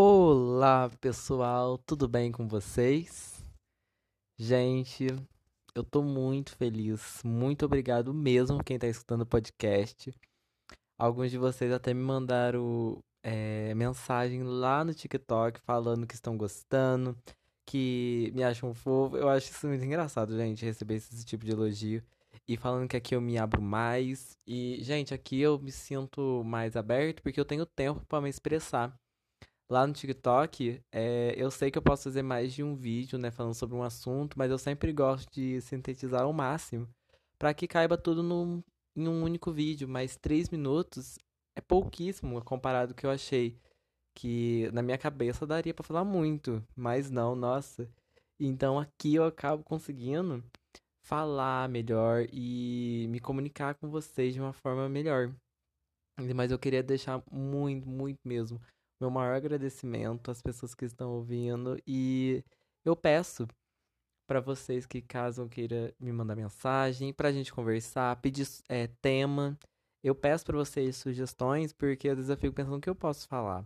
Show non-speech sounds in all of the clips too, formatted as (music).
Olá, pessoal, tudo bem com vocês? Gente, eu tô muito feliz, muito obrigado mesmo quem tá escutando o podcast. Alguns de vocês até me mandaram é, mensagem lá no TikTok falando que estão gostando, que me acham fofo. Eu acho isso muito engraçado, gente, receber esse tipo de elogio. E falando que aqui eu me abro mais. E, gente, aqui eu me sinto mais aberto porque eu tenho tempo para me expressar. Lá no TikTok, é, eu sei que eu posso fazer mais de um vídeo, né, falando sobre um assunto, mas eu sempre gosto de sintetizar ao máximo para que caiba tudo em um único vídeo. Mas três minutos é pouquíssimo comparado com o que eu achei que na minha cabeça daria para falar muito, mas não, nossa. Então aqui eu acabo conseguindo falar melhor e me comunicar com vocês de uma forma melhor. Mas eu queria deixar muito, muito mesmo meu maior agradecimento às pessoas que estão ouvindo e eu peço para vocês que caso queira me mandar mensagem pra gente conversar, pedir é, tema, eu peço para vocês sugestões porque às vezes eu fico pensando o que eu posso falar.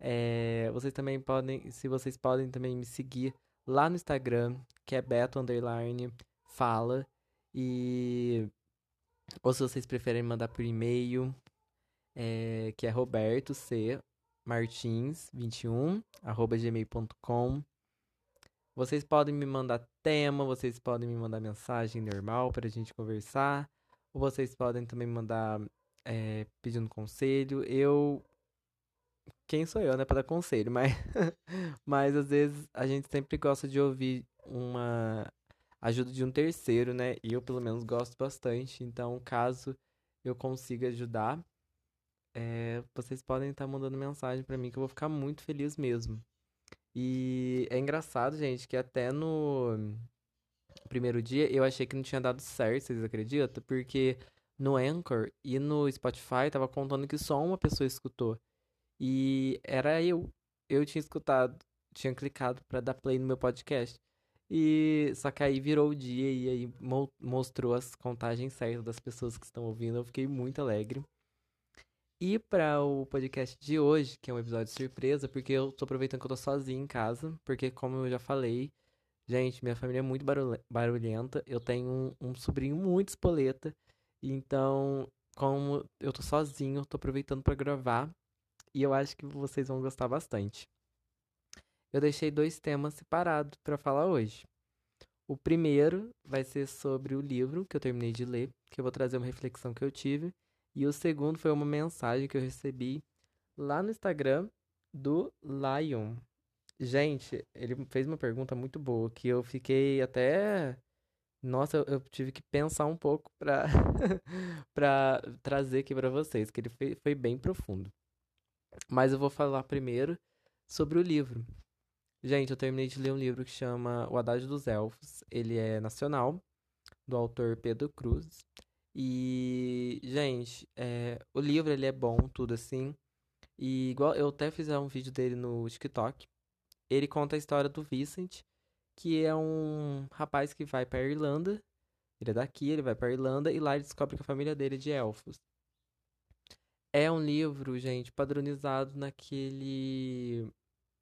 É, vocês também podem, se vocês podem também me seguir lá no Instagram, que é beto underline fala e ou se vocês preferem mandar por e-mail, é, que é roberto c martins21 arroba gmail.com. Vocês podem me mandar tema, vocês podem me mandar mensagem normal para a gente conversar, ou vocês podem também mandar é, pedindo conselho. Eu. Quem sou eu, né, para dar conselho, (laughs) mas, mas às vezes a gente sempre gosta de ouvir uma ajuda de um terceiro, né? E eu, pelo menos, gosto bastante. Então, caso eu consiga ajudar, é, vocês podem estar mandando mensagem para mim que eu vou ficar muito feliz mesmo. E é engraçado, gente, que até no primeiro dia eu achei que não tinha dado certo, vocês acreditam? Porque no Anchor e no Spotify tava contando que só uma pessoa escutou. E era eu. Eu tinha escutado, tinha clicado para dar play no meu podcast. E só que aí virou o dia e aí mo mostrou as contagens certas das pessoas que estão ouvindo. Eu fiquei muito alegre. E para o podcast de hoje, que é um episódio surpresa, porque eu tô aproveitando que eu tô sozinho em casa, porque como eu já falei, gente, minha família é muito barulhenta, eu tenho um, um sobrinho muito espoleta, então, como eu tô sozinho, eu tô aproveitando para gravar, e eu acho que vocês vão gostar bastante. Eu deixei dois temas separados para falar hoje. O primeiro vai ser sobre o livro que eu terminei de ler, que eu vou trazer uma reflexão que eu tive, e o segundo foi uma mensagem que eu recebi lá no Instagram do Lion. Gente, ele fez uma pergunta muito boa que eu fiquei até. Nossa, eu, eu tive que pensar um pouco pra, (laughs) pra trazer aqui pra vocês, que ele foi, foi bem profundo. Mas eu vou falar primeiro sobre o livro. Gente, eu terminei de ler um livro que chama O Haddad dos Elfos. Ele é nacional, do autor Pedro Cruz. E, gente, é, o livro ele é bom, tudo assim. E igual eu até fiz um vídeo dele no TikTok. Ele conta a história do Vincent, que é um rapaz que vai para Irlanda. Ele é daqui, ele vai para Irlanda e lá ele descobre que a família dele é de elfos. É um livro, gente, padronizado naquele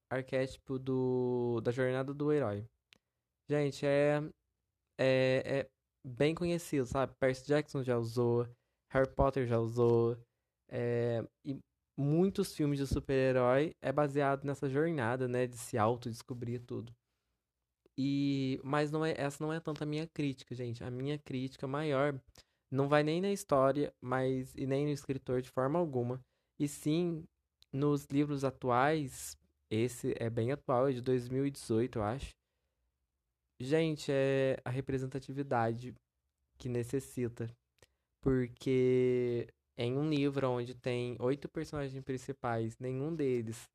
arquétipo do da jornada do herói. Gente, é é, é bem conhecido, sabe? Percy Jackson já usou, Harry Potter já usou, é, e muitos filmes de super-herói é baseado nessa jornada, né, de se autodescobrir tudo. E mas não é essa não é tanto a minha crítica, gente. A minha crítica maior não vai nem na história, mas e nem no escritor de forma alguma, e sim nos livros atuais. Esse é bem atual, é de 2018, eu acho Gente, é a representatividade que necessita. Porque em um livro onde tem oito personagens principais, nenhum deles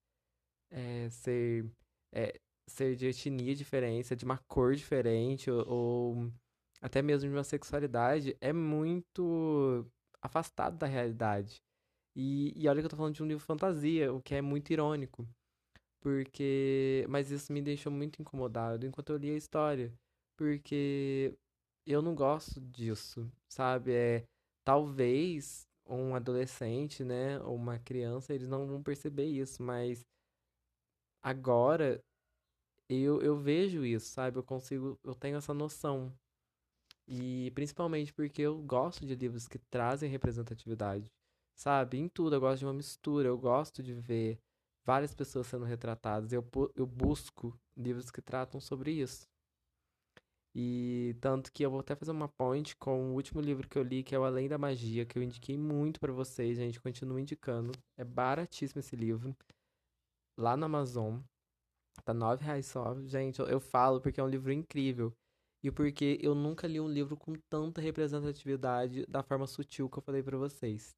é ser, é, ser de etnia diferente, de uma cor diferente, ou, ou até mesmo de uma sexualidade, é muito afastado da realidade. E, e olha que eu tô falando de um livro fantasia, o que é muito irônico. Porque. Mas isso me deixou muito incomodado enquanto eu li a história. Porque eu não gosto disso, sabe? É. Talvez um adolescente, né? Ou uma criança, eles não vão perceber isso, mas agora eu, eu vejo isso, sabe? Eu consigo, eu tenho essa noção. E principalmente porque eu gosto de livros que trazem representatividade, sabe? Em tudo, eu gosto de uma mistura, eu gosto de ver várias pessoas sendo retratadas. Eu, eu busco livros que tratam sobre isso. E tanto que eu vou até fazer uma point com o último livro que eu li, que é o Além da Magia, que eu indiquei muito para vocês, gente, continua indicando. É baratíssimo esse livro. Lá no Amazon. Tá nove reais só. Gente, eu, eu falo porque é um livro incrível. E porque eu nunca li um livro com tanta representatividade da forma sutil que eu falei para vocês.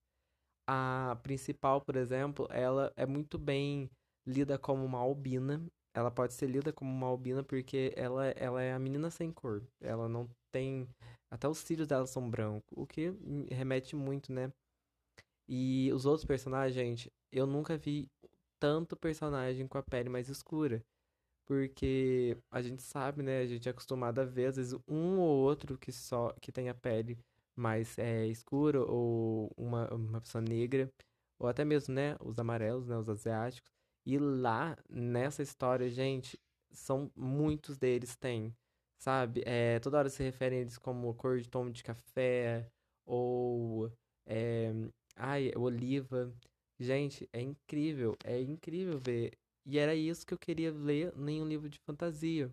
A principal, por exemplo, ela é muito bem lida como uma albina. Ela pode ser lida como uma albina porque ela, ela é a menina sem cor. Ela não tem. Até os cílios dela são brancos, o que remete muito, né? E os outros personagens, gente, eu nunca vi tanto personagem com a pele mais escura. Porque a gente sabe, né? A gente é acostumado a ver, às vezes, um ou outro que só que tem a pele mais é, escura, ou uma, uma pessoa negra, ou até mesmo, né? Os amarelos, né? Os asiáticos. E lá, nessa história, gente, são muitos deles têm, sabe? É, toda hora se referem a eles como cor de tom de café, ou. É, ai, oliva. Gente, é incrível, é incrível ver. E era isso que eu queria ler em um livro de fantasia,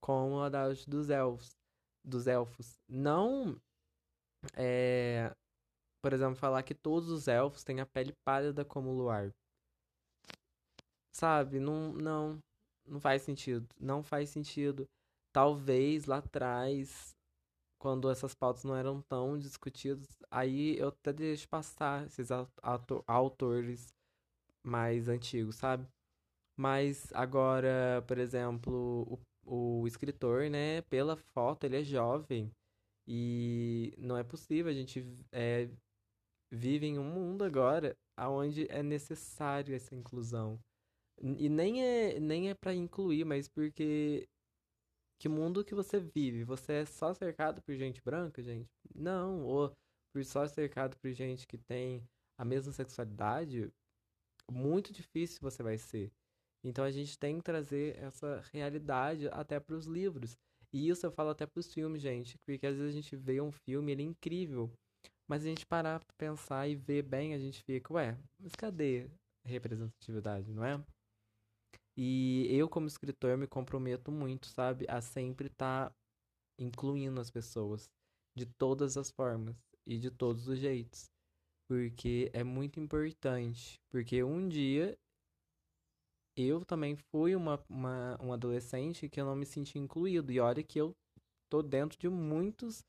como o Adágio dos Elfos, dos Elfos. Não, é, por exemplo, falar que todos os elfos têm a pele pálida como o luar. Sabe? Não, não, não faz sentido. Não faz sentido. Talvez lá atrás quando essas pautas não eram tão discutidas, aí eu até deixo passar esses autores mais antigos, sabe? Mas agora, por exemplo, o, o escritor, né, pela foto, ele é jovem. E não é possível, a gente é, vive em um mundo agora onde é necessário essa inclusão. E nem é, nem é para incluir, mas porque que mundo que você vive? Você é só cercado por gente branca, gente? Não, ou por só cercado por gente que tem a mesma sexualidade, muito difícil você vai ser. Então a gente tem que trazer essa realidade até para os livros. E isso eu falo até para os filmes, gente, porque às vezes a gente vê um filme, ele é incrível, mas a gente parar para pensar e ver bem, a gente fica, ué, mas cadê representatividade, não é? E eu, como escritor, me comprometo muito, sabe? A sempre estar tá incluindo as pessoas de todas as formas e de todos os jeitos. Porque é muito importante. Porque um dia eu também fui uma, uma, um adolescente que eu não me senti incluído. E olha que eu tô dentro de muitos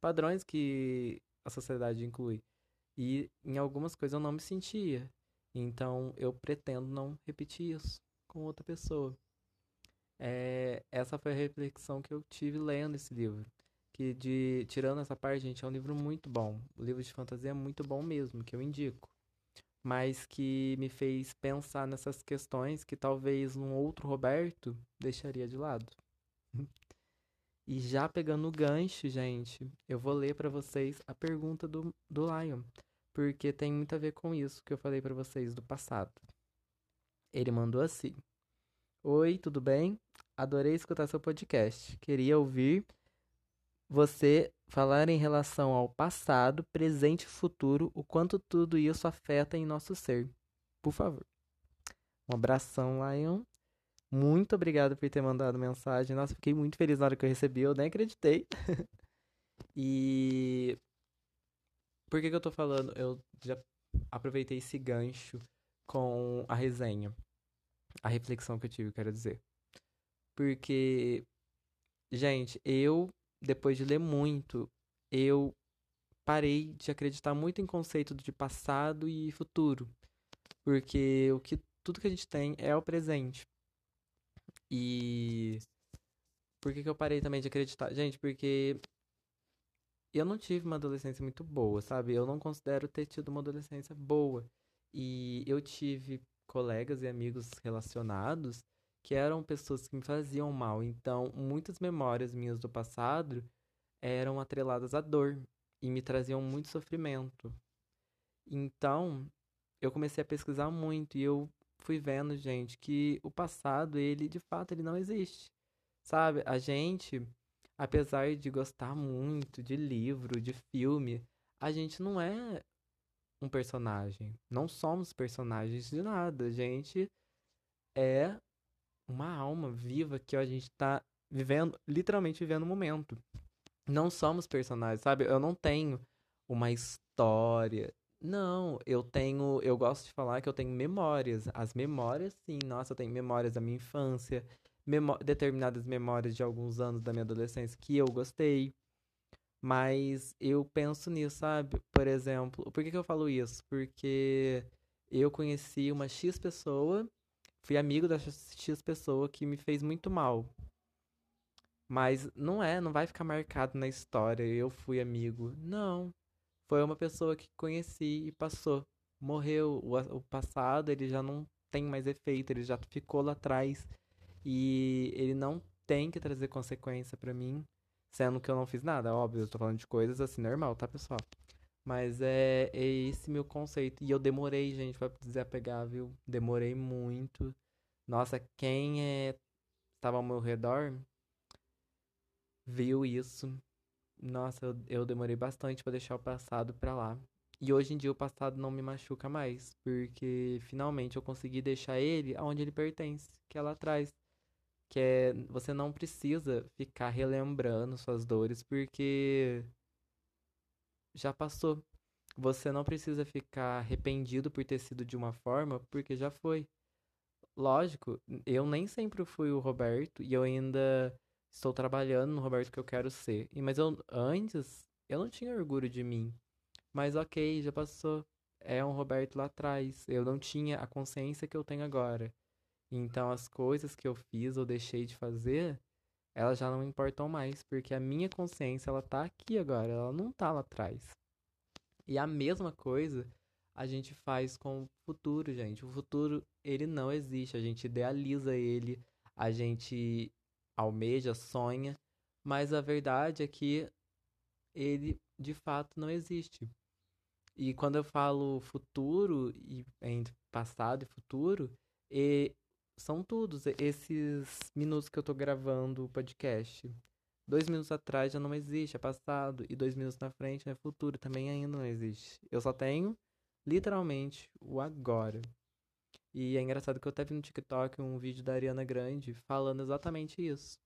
padrões que a sociedade inclui. E em algumas coisas eu não me sentia. Então eu pretendo não repetir isso com outra pessoa. É, essa foi a reflexão que eu tive lendo esse livro. Que de tirando essa parte, gente, é um livro muito bom. O livro de fantasia é muito bom mesmo, que eu indico. Mas que me fez pensar nessas questões que talvez um outro Roberto deixaria de lado. E já pegando o gancho, gente, eu vou ler para vocês a pergunta do, do Lion. Porque tem muito a ver com isso que eu falei para vocês do passado. Ele mandou assim: Oi, tudo bem? Adorei escutar seu podcast. Queria ouvir você falar em relação ao passado, presente e futuro, o quanto tudo isso afeta em nosso ser. Por favor. Um abração, Lion. Muito obrigado por ter mandado mensagem. Nossa, fiquei muito feliz na hora que eu recebi, eu nem acreditei. (laughs) e por que, que eu tô falando? Eu já aproveitei esse gancho com a resenha. A reflexão que eu tive, quero dizer. Porque, gente, eu, depois de ler muito, eu parei de acreditar muito em conceito de passado e futuro. Porque o que tudo que a gente tem é o presente. E por que, que eu parei também de acreditar? Gente, porque eu não tive uma adolescência muito boa, sabe? Eu não considero ter tido uma adolescência boa. E eu tive colegas e amigos relacionados que eram pessoas que me faziam mal. Então, muitas memórias minhas do passado eram atreladas à dor e me traziam muito sofrimento. Então, eu comecei a pesquisar muito e eu fui vendo, gente, que o passado, ele, de fato, ele não existe. Sabe? A gente, apesar de gostar muito de livro, de filme, a gente não é um personagem. Não somos personagens de nada. A gente é uma alma viva que a gente tá vivendo, literalmente vivendo o momento. Não somos personagens, sabe? Eu não tenho uma história. Não, eu tenho. Eu gosto de falar que eu tenho memórias. As memórias, sim. Nossa, eu tenho memórias da minha infância, memó determinadas memórias de alguns anos da minha adolescência que eu gostei. Mas eu penso nisso, sabe? Por exemplo, por que, que eu falo isso? Porque eu conheci uma X pessoa, fui amigo da X pessoa que me fez muito mal. Mas não é, não vai ficar marcado na história, eu fui amigo. Não. Foi uma pessoa que conheci e passou. Morreu. O, o passado, ele já não tem mais efeito, ele já ficou lá atrás. E ele não tem que trazer consequência para mim, sendo que eu não fiz nada. Óbvio, eu tô falando de coisas assim, normal, tá, pessoal? Mas é, é esse meu conceito. E eu demorei, gente, pra desapegar, viu? Demorei muito. Nossa, quem é, estava ao meu redor viu isso. Nossa, eu, eu demorei bastante para deixar o passado pra lá. E hoje em dia o passado não me machuca mais, porque finalmente eu consegui deixar ele aonde ele pertence, que é lá atrás. Que é, você não precisa ficar relembrando suas dores, porque já passou. Você não precisa ficar arrependido por ter sido de uma forma, porque já foi. Lógico, eu nem sempre fui o Roberto e eu ainda estou trabalhando no Roberto que eu quero ser. E, mas eu antes eu não tinha orgulho de mim. Mas ok, já passou. É um Roberto lá atrás. Eu não tinha a consciência que eu tenho agora. Então as coisas que eu fiz ou deixei de fazer, elas já não importam mais, porque a minha consciência ela tá aqui agora, ela não tá lá atrás. E a mesma coisa a gente faz com o futuro, gente. O futuro, ele não existe, a gente idealiza ele, a gente almeja, sonha, mas a verdade é que ele de fato não existe. E quando eu falo futuro e entre passado e futuro, e são todos esses minutos que eu tô gravando o podcast. Dois minutos atrás já não existe, é passado. E dois minutos na frente é futuro, também ainda não existe. Eu só tenho, literalmente, o agora. E é engraçado que eu até vi no TikTok um vídeo da Ariana Grande falando exatamente isso.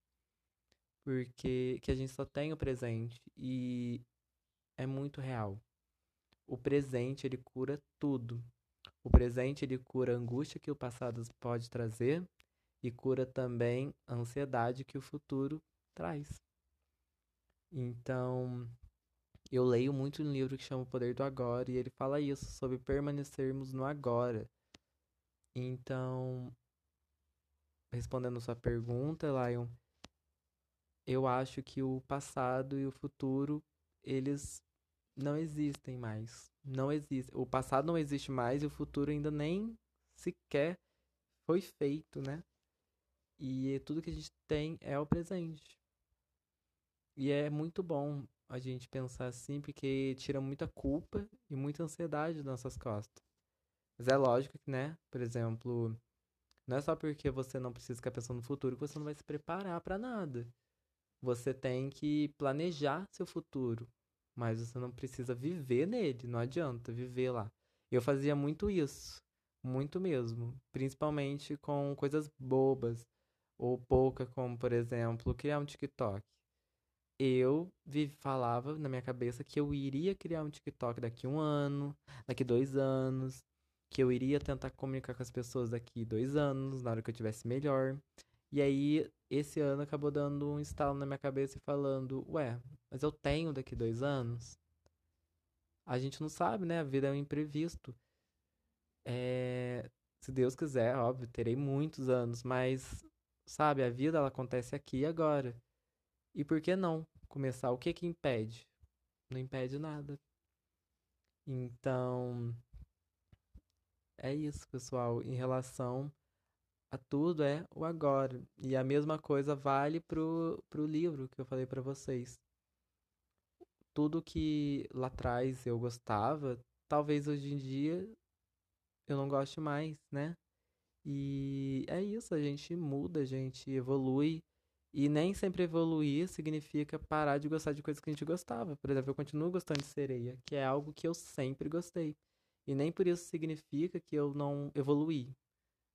Porque que a gente só tem o presente e é muito real. O presente, ele cura tudo. O presente, ele cura a angústia que o passado pode trazer e cura também a ansiedade que o futuro traz. Então, eu leio muito um livro que chama O Poder do Agora e ele fala isso, sobre permanecermos no agora. Então, respondendo sua pergunta, Lion, eu acho que o passado e o futuro, eles não existem mais. Não existe. O passado não existe mais e o futuro ainda nem sequer foi feito, né? E tudo que a gente tem é o presente. E é muito bom a gente pensar assim, porque tira muita culpa e muita ansiedade das nossas costas. Mas é lógico que, né? Por exemplo, não é só porque você não precisa ficar pensando no futuro que você não vai se preparar para nada. Você tem que planejar seu futuro, mas você não precisa viver nele, não adianta viver lá. Eu fazia muito isso, muito mesmo, principalmente com coisas bobas ou pouca, como por exemplo, criar um TikTok. Eu falava na minha cabeça que eu iria criar um TikTok daqui um ano, daqui dois anos, que eu iria tentar comunicar com as pessoas daqui dois anos, na hora que eu tivesse melhor. E aí, esse ano acabou dando um estalo na minha cabeça e falando: Ué, mas eu tenho daqui dois anos? A gente não sabe, né? A vida é um imprevisto. É... Se Deus quiser, óbvio, terei muitos anos, mas, sabe, a vida ela acontece aqui e agora. E por que não começar? O que que impede? Não impede nada. Então, é isso, pessoal. Em relação a tudo é o agora. E a mesma coisa vale pro, pro livro que eu falei para vocês. Tudo que lá atrás eu gostava, talvez hoje em dia eu não goste mais, né? E é isso, a gente muda, a gente evolui. E nem sempre evoluir significa parar de gostar de coisas que a gente gostava. Por exemplo, eu continuo gostando de sereia, que é algo que eu sempre gostei. E nem por isso significa que eu não evoluí.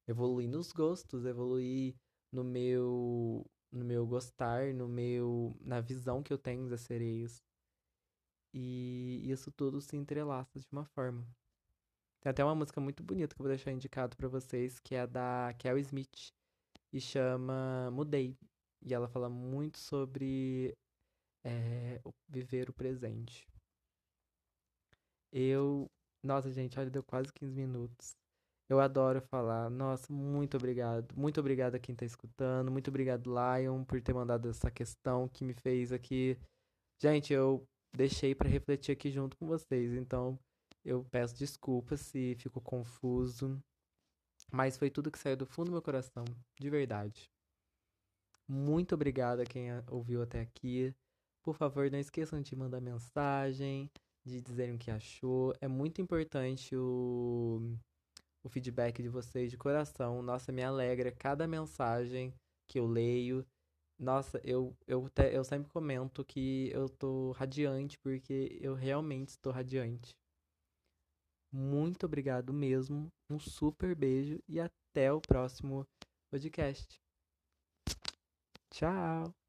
Evoluí nos gostos, evoluí no meu no meu gostar, no meu na visão que eu tenho das sereias. E isso tudo se entrelaça de uma forma. Tem até uma música muito bonita que eu vou deixar indicado para vocês, que é da Kel Smith e chama Mudei. E ela fala muito sobre é, viver o presente. Eu. Nossa, gente, olha, deu quase 15 minutos. Eu adoro falar. Nossa, muito obrigado. Muito obrigado a quem tá escutando. Muito obrigado, Lion, por ter mandado essa questão que me fez aqui. Gente, eu deixei para refletir aqui junto com vocês. Então, eu peço desculpas se ficou confuso. Mas foi tudo que saiu do fundo do meu coração, de verdade. Muito obrigado a quem ouviu até aqui. Por favor, não esqueçam de mandar mensagem, de dizerem o que achou. É muito importante o, o feedback de vocês de coração. Nossa, me alegra cada mensagem que eu leio. Nossa, eu, eu, te, eu sempre comento que eu tô radiante porque eu realmente estou radiante. Muito obrigado mesmo. Um super beijo e até o próximo podcast. Tchau.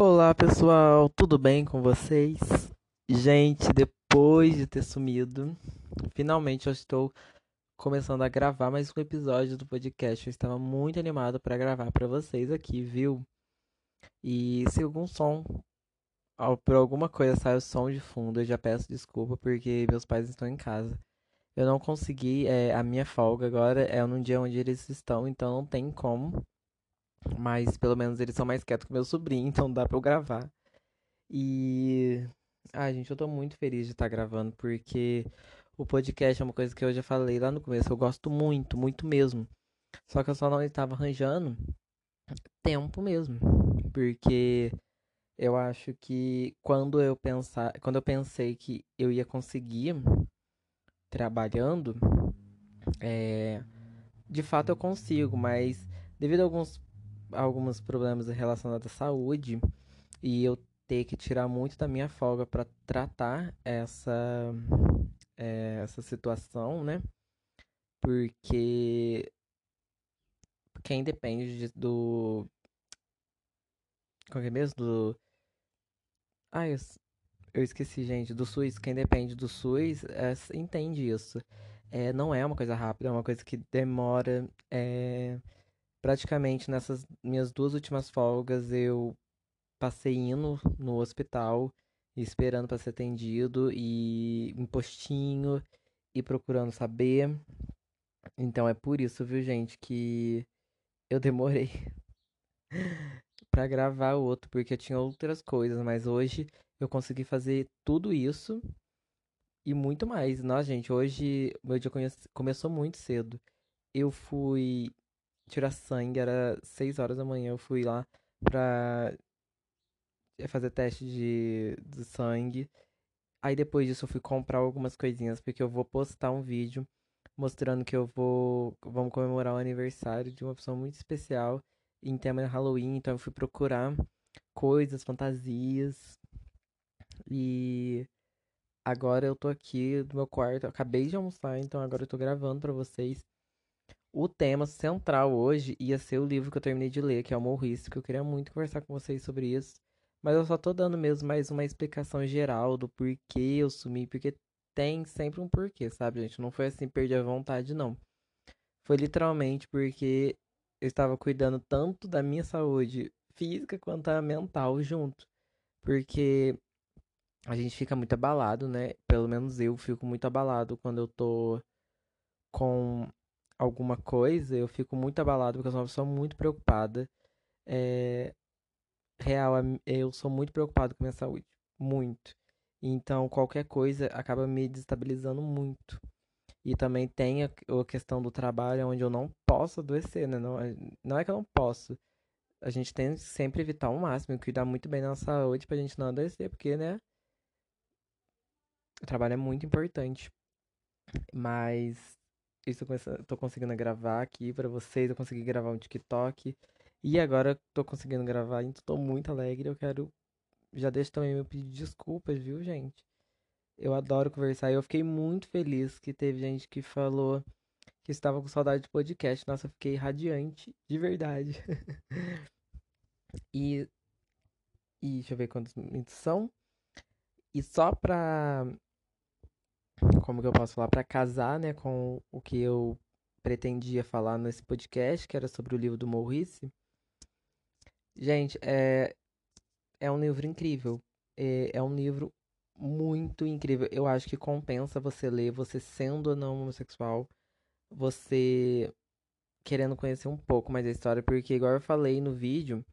Olá, pessoal. Tudo bem com vocês? Gente, depois de ter sumido, finalmente eu estou começando a gravar mais um episódio do podcast. Eu estava muito animado para gravar para vocês aqui, viu? E se algum som, por alguma coisa sai o som de fundo, eu já peço desculpa porque meus pais estão em casa. Eu não consegui, é, a minha folga agora é num dia onde eles estão, então não tem como. Mas pelo menos eles são mais quietos que meu sobrinho, (laughs) então dá pra eu gravar. E. Ai, gente, eu tô muito feliz de estar gravando, porque o podcast é uma coisa que eu já falei lá no começo. Eu gosto muito, muito mesmo. Só que eu só não estava arranjando tempo mesmo. Porque eu acho que quando eu pensar, quando eu pensei que eu ia conseguir trabalhando, é, de fato eu consigo, mas devido a alguns, alguns problemas relacionados à saúde e eu ter que tirar muito da minha folga para tratar essa é, essa situação, né? Porque quem depende de, do. Qual é mesmo? Do. Ah, eu, eu esqueci, gente. Do SUS. Quem depende do SUS é, entende isso. É, não é uma coisa rápida, é uma coisa que demora. É, praticamente nessas minhas duas últimas folgas eu passei indo no hospital esperando para ser atendido e em postinho e procurando saber. Então é por isso, viu, gente, que eu demorei (laughs) para gravar o outro, porque eu tinha outras coisas, mas hoje eu consegui fazer tudo isso e muito mais. Nossa, gente, hoje meu dia começou muito cedo. Eu fui tirar sangue, era 6 horas da manhã, eu fui lá pra fazer teste de, de sangue. Aí depois disso eu fui comprar algumas coisinhas, porque eu vou postar um vídeo mostrando que eu vou. Vamos comemorar o aniversário de uma pessoa muito especial em tema de Halloween. Então eu fui procurar coisas, fantasias. E agora eu tô aqui no meu quarto. Eu acabei de almoçar, então agora eu tô gravando para vocês. O tema central hoje ia ser o livro que eu terminei de ler, que é o Morrice, que eu queria muito conversar com vocês sobre isso. Mas eu só tô dando mesmo mais uma explicação geral do porquê eu sumi, porque tem sempre um porquê, sabe, gente? Não foi assim, perdi a vontade, não. Foi literalmente porque eu estava cuidando tanto da minha saúde física quanto a mental junto. Porque a gente fica muito abalado, né? Pelo menos eu fico muito abalado quando eu tô com alguma coisa. Eu fico muito abalado porque eu sou uma pessoa muito preocupada. É, real, eu sou muito preocupado com minha saúde. Muito. Então, qualquer coisa acaba me desestabilizando muito. E também tem a, questão do trabalho, onde eu não posso adoecer, né? Não, é, não é que eu não posso. A gente tem que sempre evitar o máximo, cuidar muito bem da nossa saúde pra gente não adoecer, porque, né? O trabalho é muito importante. Mas estou começando, tô conseguindo gravar aqui pra vocês, eu consegui gravar um TikTok. E agora tô conseguindo gravar, então tô muito alegre. Eu quero. Já deixo também meu pedido de desculpas, viu, gente? Eu adoro conversar. Eu fiquei muito feliz que teve gente que falou que estava com saudade de podcast. Nossa, eu fiquei radiante, de verdade. (laughs) e. E deixa eu ver quantos minutos são. E só pra. Como que eu posso falar? Pra casar, né, com o que eu pretendia falar nesse podcast, que era sobre o livro do Maurice. Gente, é, é um livro incrível. É, é um livro muito incrível. Eu acho que compensa você ler, você sendo ou não homossexual, você querendo conhecer um pouco mais da história, porque, igual eu falei no vídeo,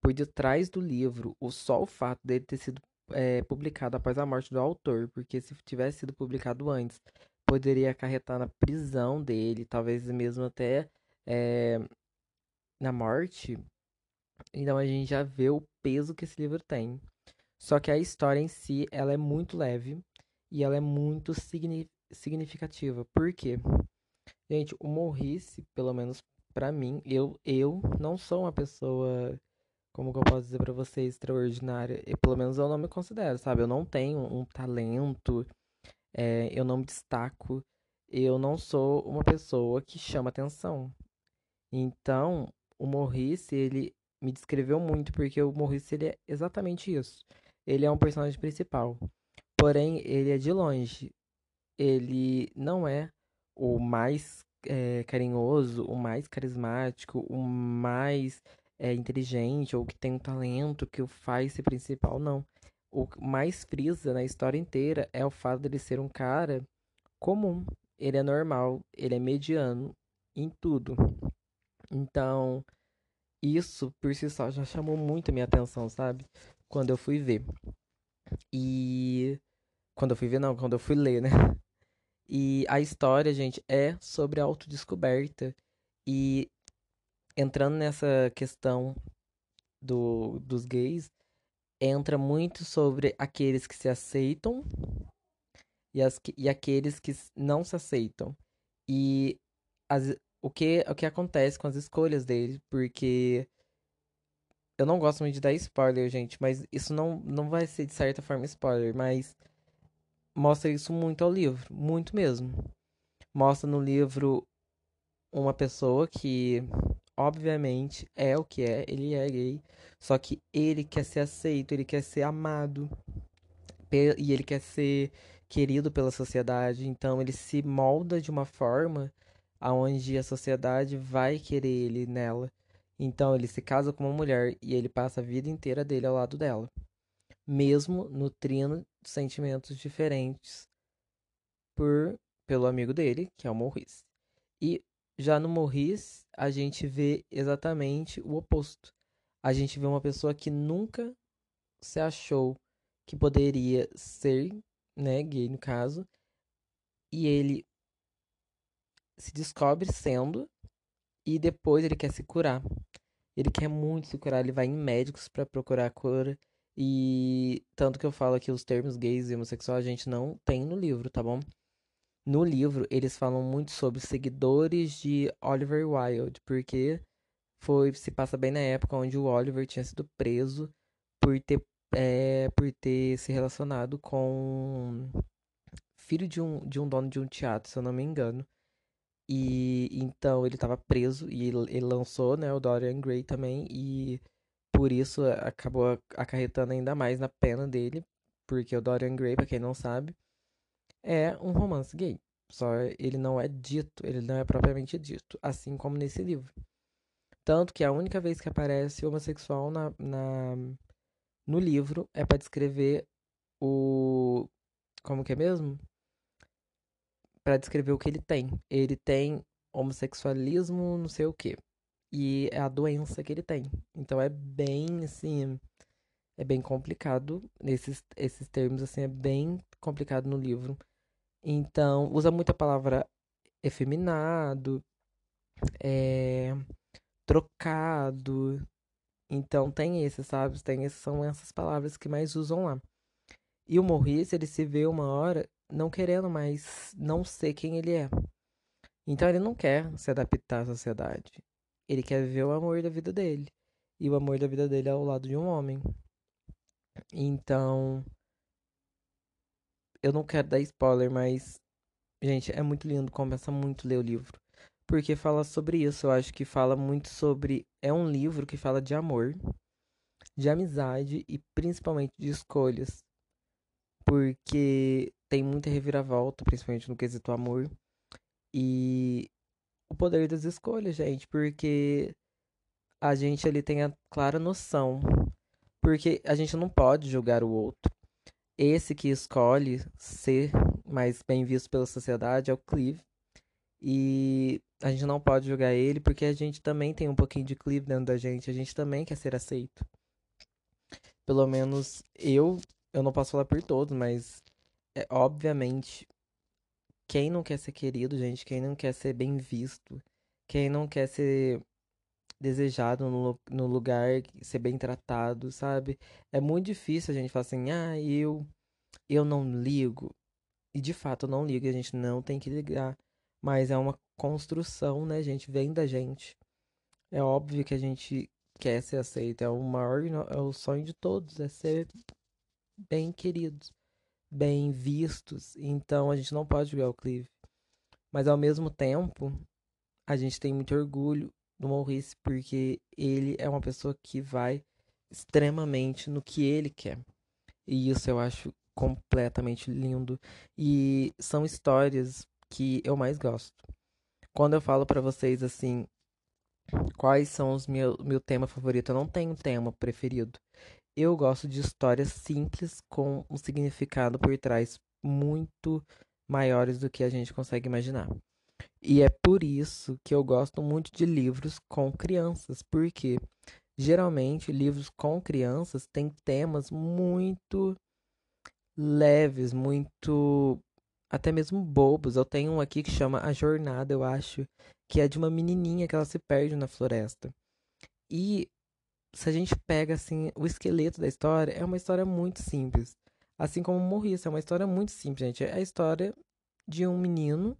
por detrás do livro, o só o fato dele ter sido é, publicado após a morte do autor, porque se tivesse sido publicado antes, poderia acarretar na prisão dele, talvez mesmo até é, na morte. Então a gente já vê o peso que esse livro tem. Só que a história em si, ela é muito leve e ela é muito significativa. Por quê? Gente, o Morrice, pelo menos para mim, eu, eu não sou uma pessoa, como que eu posso dizer para vocês, extraordinária. E, pelo menos eu não me considero, sabe? Eu não tenho um talento, é, eu não me destaco, eu não sou uma pessoa que chama atenção. Então, o Morrice, ele me descreveu muito, porque o Morrice, ele é exatamente isso. Ele é um personagem principal. Porém, ele é de longe. Ele não é o mais é, carinhoso, o mais carismático, o mais é, inteligente, ou que tem um talento que o faz ser principal, não. O mais frisa na história inteira é o fato dele ser um cara comum. Ele é normal, ele é mediano em tudo. Então, isso por si só já chamou muito a minha atenção, sabe? quando eu fui ver. E. Quando eu fui ver, não, quando eu fui ler, né? E a história, gente, é sobre autodescoberta. E entrando nessa questão do, dos gays, entra muito sobre aqueles que se aceitam e, as, e aqueles que não se aceitam. E as, o, que, o que acontece com as escolhas dele, porque eu não gosto muito de dar spoiler, gente, mas isso não, não vai ser de certa forma spoiler, mas mostra isso muito ao livro, muito mesmo. Mostra no livro uma pessoa que, obviamente, é o que é, ele é gay, só que ele quer ser aceito, ele quer ser amado, e ele quer ser querido pela sociedade, então ele se molda de uma forma aonde a sociedade vai querer ele nela. Então ele se casa com uma mulher e ele passa a vida inteira dele ao lado dela, mesmo nutrindo sentimentos diferentes por pelo amigo dele, que é o Morris. E já no Morris, a gente vê exatamente o oposto. A gente vê uma pessoa que nunca se achou que poderia ser, né, gay no caso, e ele se descobre sendo e depois ele quer se curar. Ele quer muito se curar, ele vai em médicos para procurar cura. E tanto que eu falo que os termos gays e homossexual a gente não tem no livro, tá bom? No livro, eles falam muito sobre seguidores de Oliver Wilde, porque foi se passa bem na época onde o Oliver tinha sido preso por ter, é, por ter se relacionado com filho de um, de um dono de um teatro, se eu não me engano. E então ele estava preso e ele, lançou, né, o Dorian Gray também e por isso acabou acarretando ainda mais na pena dele, porque o Dorian Gray, para quem não sabe, é um romance gay. Só ele não é dito, ele não é propriamente dito, assim como nesse livro. Tanto que a única vez que aparece homossexual na, na no livro é para descrever o como que é mesmo? para descrever o que ele tem. Ele tem homossexualismo, não sei o quê. E é a doença que ele tem. Então é bem, assim, é bem complicado. Esses, esses termos, assim, é bem complicado no livro. Então, usa muita palavra efeminado, é, trocado. Então, tem esses, sabe? Tem esses, são essas palavras que mais usam lá. E o Maurice, ele se vê uma hora não querendo mais não ser quem ele é. Então ele não quer se adaptar à sociedade. Ele quer viver o amor da vida dele. E o amor da vida dele é ao lado de um homem. Então. Eu não quero dar spoiler, mas. Gente, é muito lindo, compensa muito ler o livro. Porque fala sobre isso. Eu acho que fala muito sobre. É um livro que fala de amor, de amizade e principalmente de escolhas. Porque tem muita reviravolta, principalmente no quesito amor. E o poder das escolhas, gente. Porque a gente ali tem a clara noção. Porque a gente não pode julgar o outro. Esse que escolhe ser mais bem visto pela sociedade é o Clive. E a gente não pode julgar ele porque a gente também tem um pouquinho de Clive dentro da gente. A gente também quer ser aceito. Pelo menos eu, eu não posso falar por todos, mas é, obviamente quem não quer ser querido, gente, quem não quer ser bem visto, quem não quer ser desejado no, no lugar, ser bem tratado, sabe? É muito difícil a gente falar assim, ah, eu, eu não ligo. E de fato eu não ligo, a gente não tem que ligar. Mas é uma construção, né, gente? Vem da gente. É óbvio que a gente quer ser aceito. É o maior, é o sonho de todos, é ser bem queridos, bem vistos. Então a gente não pode jogar o Clive. Mas ao mesmo tempo, a gente tem muito orgulho do Maurice porque ele é uma pessoa que vai extremamente no que ele quer. E isso eu acho completamente lindo. E são histórias que eu mais gosto. Quando eu falo para vocês assim, quais são os meu, meu tema favorito, eu não tenho tema preferido. Eu gosto de histórias simples com um significado por trás muito maiores do que a gente consegue imaginar. E é por isso que eu gosto muito de livros com crianças, porque geralmente livros com crianças têm temas muito leves, muito até mesmo bobos. Eu tenho um aqui que chama A Jornada, eu acho, que é de uma menininha que ela se perde na floresta. E se a gente pega assim o esqueleto da história, é uma história muito simples. Assim como Morris, é uma história muito simples, gente. É a história de um menino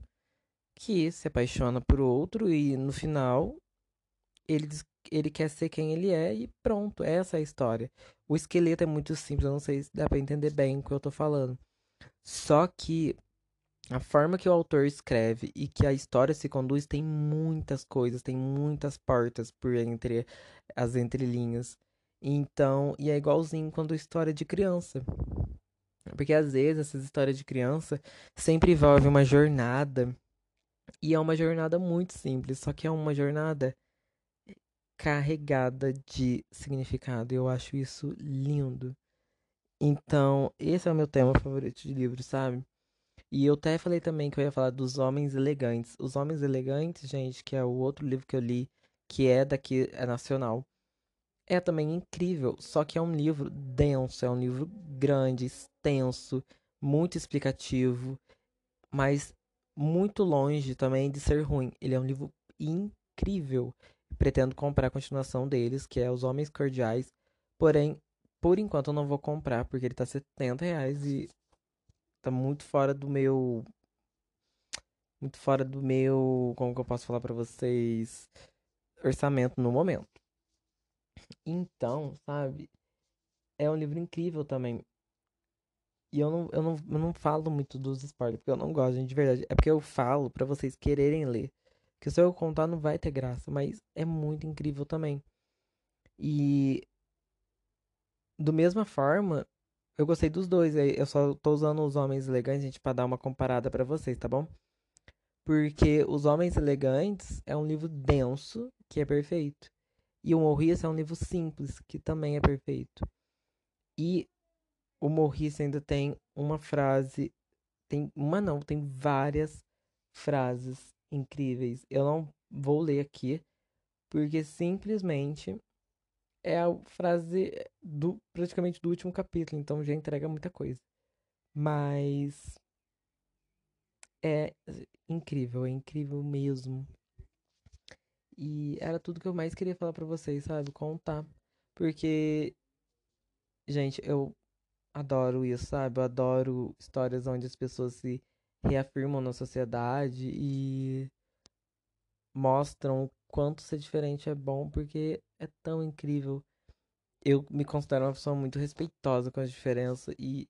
que se apaixona por outro e no final ele diz, ele quer ser quem ele é e pronto, essa é a história. O esqueleto é muito simples, eu não sei se dá para entender bem o que eu tô falando. Só que a forma que o autor escreve e que a história se conduz tem muitas coisas, tem muitas portas por entre as entrelinhas. Então, e é igualzinho quando história de criança. Porque às vezes essas histórias de criança sempre envolvem uma jornada. E é uma jornada muito simples, só que é uma jornada carregada de significado. Eu acho isso lindo. Então, esse é o meu tema favorito de livro, sabe? E eu até falei também que eu ia falar dos Homens Elegantes. Os Homens Elegantes, gente, que é o outro livro que eu li, que é daqui, é nacional. É também incrível, só que é um livro denso, é um livro grande, extenso, muito explicativo, mas muito longe também de ser ruim. Ele é um livro incrível. Pretendo comprar a continuação deles, que é Os Homens Cordiais. Porém, por enquanto eu não vou comprar, porque ele tá 70 reais e tá muito fora do meu. Muito fora do meu. Como que eu posso falar para vocês? Orçamento no momento. Então, sabe? É um livro incrível também. E eu não, eu não, eu não falo muito dos spoilers, porque eu não gosto, gente, de verdade. É porque eu falo para vocês quererem ler. Porque se eu contar não vai ter graça, mas é muito incrível também. E do mesma forma, eu gostei dos dois. Eu só tô usando os Homens Elegantes, gente, pra dar uma comparada para vocês, tá bom? Porque Os Homens Elegantes é um livro denso, que é perfeito. E o Morris é um livro simples, que também é perfeito. E o Morris ainda tem uma frase. Tem uma não, tem várias frases incríveis. Eu não vou ler aqui, porque simplesmente é a frase do praticamente do último capítulo, então já entrega muita coisa. Mas é incrível, é incrível mesmo. E era tudo que eu mais queria falar para vocês, sabe? Contar. Porque gente, eu adoro isso, sabe? Eu adoro histórias onde as pessoas se reafirmam na sociedade e mostram o quanto ser diferente é bom, porque é tão incrível. Eu me considero uma pessoa muito respeitosa com as diferenças e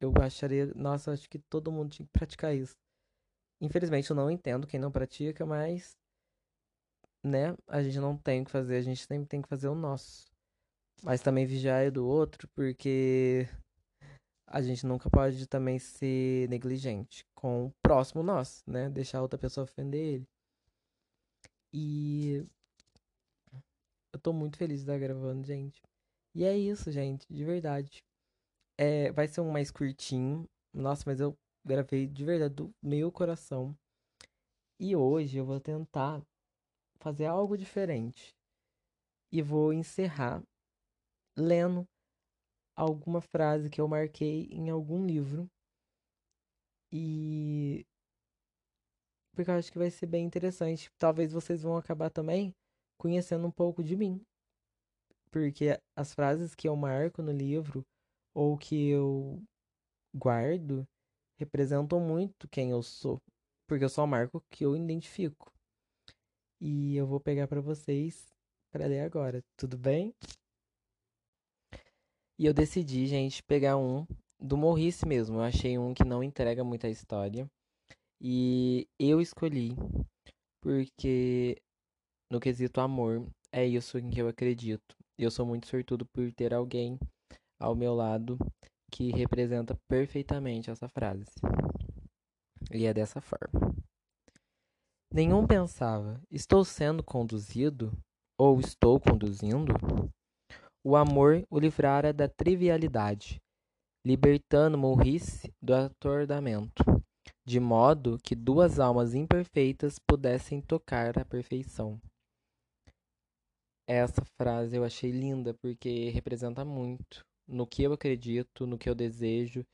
eu acharia, nossa, acho que todo mundo tinha que praticar isso. Infelizmente eu não entendo quem não pratica, mas né, a gente não tem o que fazer, a gente sempre tem que fazer o nosso. Mas também vigiar do outro, porque a gente nunca pode também ser negligente com o próximo nosso, né? Deixar outra pessoa ofender ele. E eu tô muito feliz de estar gravando, gente. E é isso, gente, de verdade. É, vai ser um mais curtinho. Nossa, mas eu gravei de verdade do meu coração. E hoje eu vou tentar fazer algo diferente. E vou encerrar lendo alguma frase que eu marquei em algum livro. E. Porque eu acho que vai ser bem interessante. Talvez vocês vão acabar também conhecendo um pouco de mim. Porque as frases que eu marco no livro ou que eu guardo representam muito quem eu sou. Porque eu só marco o que eu identifico. E eu vou pegar para vocês para ler agora, tudo bem? E eu decidi, gente, pegar um do Morrice mesmo. Eu achei um que não entrega muita história. E eu escolhi porque no quesito amor é isso em que eu acredito. Eu sou muito sortudo por ter alguém ao meu lado que representa perfeitamente essa frase. E é dessa forma. Nenhum pensava: estou sendo conduzido ou estou conduzindo? O amor o livrara da trivialidade, libertando Maurice do atordoamento, de modo que duas almas imperfeitas pudessem tocar a perfeição. Essa frase eu achei linda porque representa muito no que eu acredito, no que eu desejo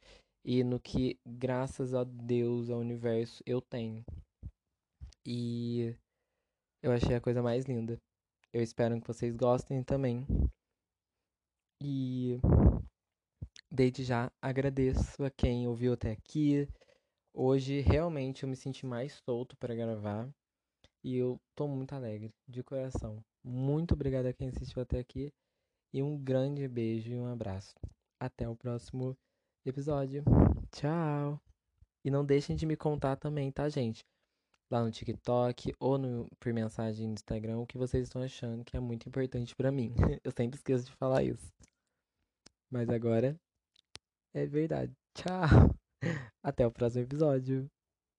e no que, graças a Deus, ao universo, eu tenho. E eu achei a coisa mais linda. Eu espero que vocês gostem também. E desde já agradeço a quem ouviu até aqui. Hoje realmente eu me senti mais solto para gravar e eu tô muito alegre, de coração. Muito obrigado a quem assistiu até aqui e um grande beijo e um abraço. Até o próximo episódio. Tchau! E não deixem de me contar também, tá, gente? Lá no TikTok ou no, por mensagem no Instagram o que vocês estão achando que é muito importante para mim. (laughs) eu sempre esqueço de falar isso. Mas agora é verdade. Tchau. (laughs) Até o próximo episódio.